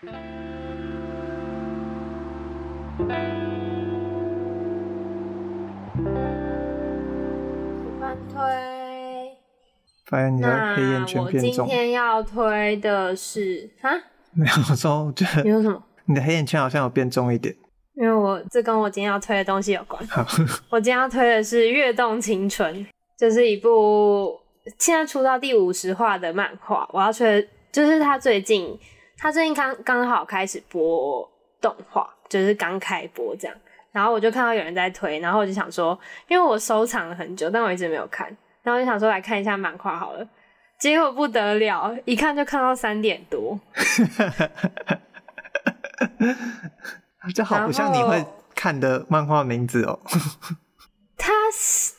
翻推。发现你的黑眼圈变重。我今天要推的是啊？没有说，我觉得你说什么？你的黑眼圈好像有变重一点。因为我这跟我今天要推的东西有关。好，我今天要推的是《跃动青春》，这、就是一部现在出到第五十话的漫画。我要推的就是他最近，他最近刚刚好开始播动画，就是刚开播这样。然后我就看到有人在推，然后我就想说，因为我收藏了很久，但我一直没有看，然后我就想说来看一下漫画好了。结果不得了，一看就看到三点多。这好不像你会看的漫画名字哦。他是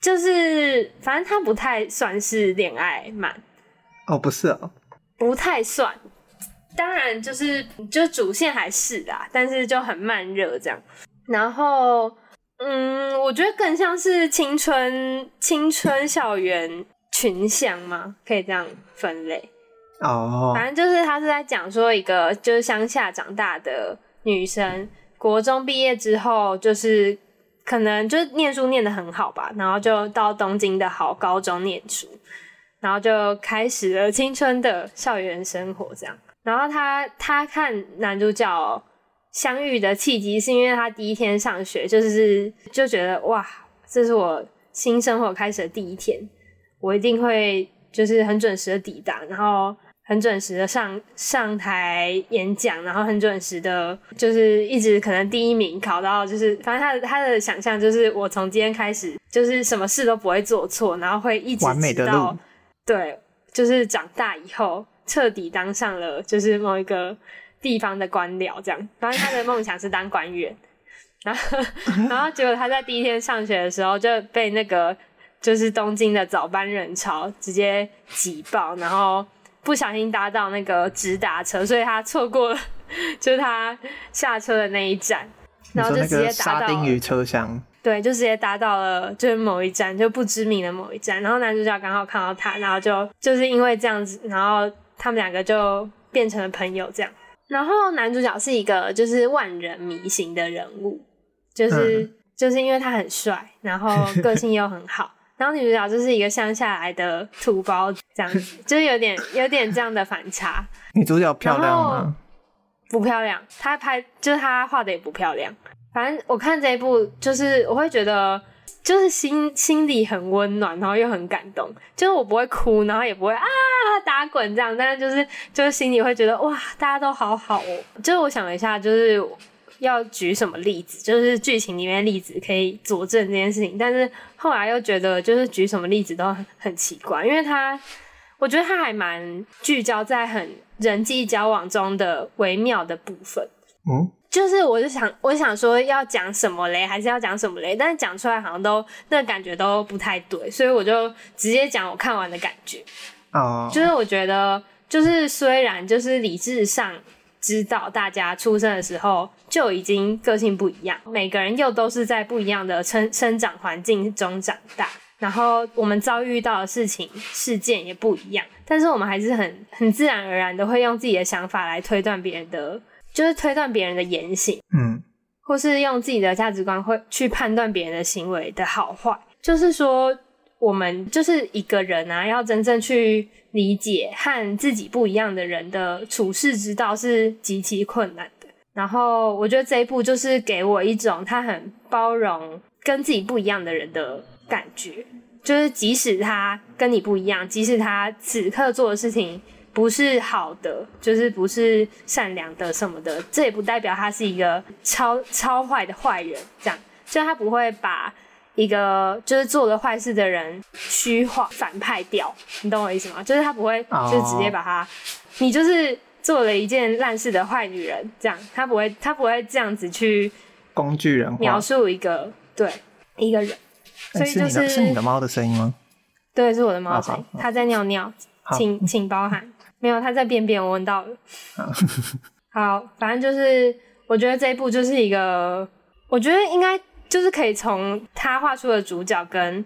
就是，反正他不太算是恋爱漫哦，不是哦，不太算。当然就是，就主线还是啦，但是就很慢热这样。然后，嗯，我觉得更像是青春青春校园群像吗？可以这样分类哦。反正就是他是在讲说一个就是乡下长大的。女生国中毕业之后，就是可能就念书念得很好吧，然后就到东京的好高中念书，然后就开始了青春的校园生活这样。然后他他看男主角相遇的契机，是因为他第一天上学，就是就觉得哇，这是我新生活开始的第一天，我一定会就是很准时的抵达，然后。很准时的上上台演讲，然后很准时的，就是一直可能第一名考到，就是反正他的他的想象就是我从今天开始就是什么事都不会做错，然后会一直直到完美的路。对，就是长大以后彻底当上了就是某一个地方的官僚这样。反正他的梦想是当官员，然后 然后结果他在第一天上学的时候就被那个就是东京的早班人潮直接挤爆，然后。不小心搭到那个直达车，所以他错过了，就是他下车的那一站，然后就直接搭到沙丁鱼车厢。对，就直接搭到了就是某一站，就不知名的某一站。然后男主角刚好看到他，然后就就是因为这样子，然后他们两个就变成了朋友这样。然后男主角是一个就是万人迷型的人物，就是、嗯、就是因为他很帅，然后个性又很好。然后女主角就是一个乡下来的土包子，这样子，就是有点有点这样的反差。女主角漂亮吗？不漂亮，她拍就是她画的也不漂亮。反正我看这一部，就是我会觉得，就是心心里很温暖，然后又很感动。就是我不会哭，然后也不会啊打滚这样，但是就是就是心里会觉得哇，大家都好好哦。就是我想了一下，就是。要举什么例子？就是剧情里面例子可以佐证这件事情，但是后来又觉得就是举什么例子都很很奇怪，因为他我觉得他还蛮聚焦在很人际交往中的微妙的部分。嗯，就是我就想我想说要讲什么嘞，还是要讲什么嘞？但是讲出来好像都那感觉都不太对，所以我就直接讲我看完的感觉。哦，就是我觉得就是虽然就是理智上。知道大家出生的时候就已经个性不一样，每个人又都是在不一样的生生长环境中长大，然后我们遭遇到的事情事件也不一样，但是我们还是很很自然而然的会用自己的想法来推断别人的，就是推断别人的言行，嗯，或是用自己的价值观会去判断别人的行为的好坏，就是说。我们就是一个人啊，要真正去理解和自己不一样的人的处世之道是极其困难的。然后我觉得这一部就是给我一种他很包容跟自己不一样的人的感觉，就是即使他跟你不一样，即使他此刻做的事情不是好的，就是不是善良的什么的，这也不代表他是一个超超坏的坏人。这样，就他不会把。一个就是做了坏事的人虚化反派掉，你懂我意思吗？就是他不会，就直接把他，oh. 你就是做了一件烂事的坏女人，这样他不会，他不会这样子去工具人描述一个对一个人，所以就是是你，的猫的声音吗？对，是我的猫声音，oh. 它在尿尿，请请包涵，没有他在便便，我闻到了。好，反正就是我觉得这一部就是一个，我觉得应该。就是可以从他画出的主角跟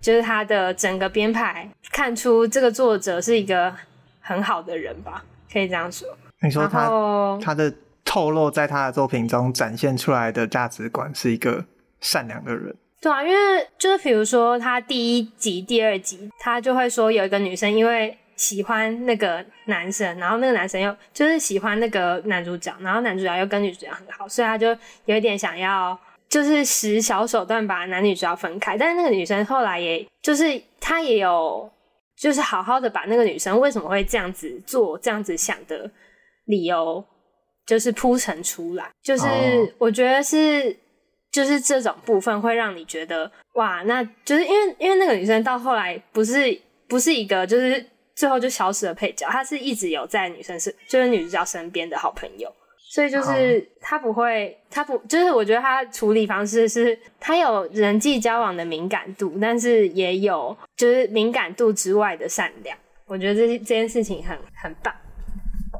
就是他的整个编排看出这个作者是一个很好的人吧，可以这样说。你说他他的透露在他的作品中展现出来的价值观是一个善良的人。对啊，因为就是比如说他第一集、第二集，他就会说有一个女生因为喜欢那个男生，然后那个男生又就是喜欢那个男主角，然后男主角又跟女主角很好，所以他就有一点想要就是使小手段把男女主角分开。但是那个女生后来也就是她也有就是好好的把那个女生为什么会这样子做、这样子想的理由，就是铺陈出来。就是我觉得是。就是这种部分会让你觉得哇，那就是因为因为那个女生到后来不是不是一个就是最后就消失了配角，他是一直有在女生是就是女主角身边的好朋友，所以就是他不会，他不就是我觉得他处理方式是他有人际交往的敏感度，但是也有就是敏感度之外的善良，我觉得这这件事情很很棒。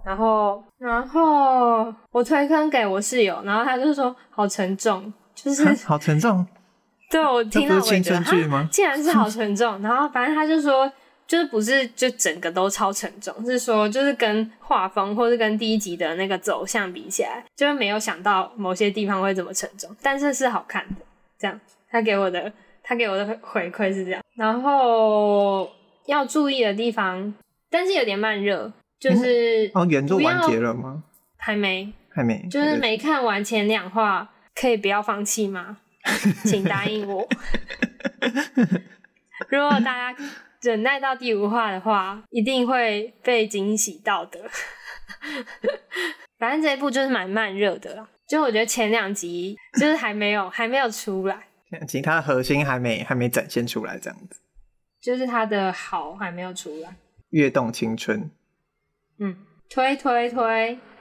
然后然后我推坑给我室友，然后他就说好沉重。就是 好沉重，对，我听到我觉得，青春剧吗？竟然是好沉重。然后反正他就说，就是不是就整个都超沉重，是说就是跟画风或是跟第一集的那个走向比起来，就是没有想到某些地方会这么沉重，但是是好看的。这样，他给我的他给我的回馈是这样。然后要注意的地方，但是有点慢热，就是、嗯、哦，原作完结了吗？还没，还没，就是没看完前两话。可以不要放弃吗？请答应我。如果大家忍耐到第五话的话，一定会被惊喜到的。反正这一部就是蛮慢热的啦，就我觉得前两集就是还没有还没有出来，其他核心还没还没展现出来，这样子，就是它的好还没有出来。跃动青春，嗯，推推推。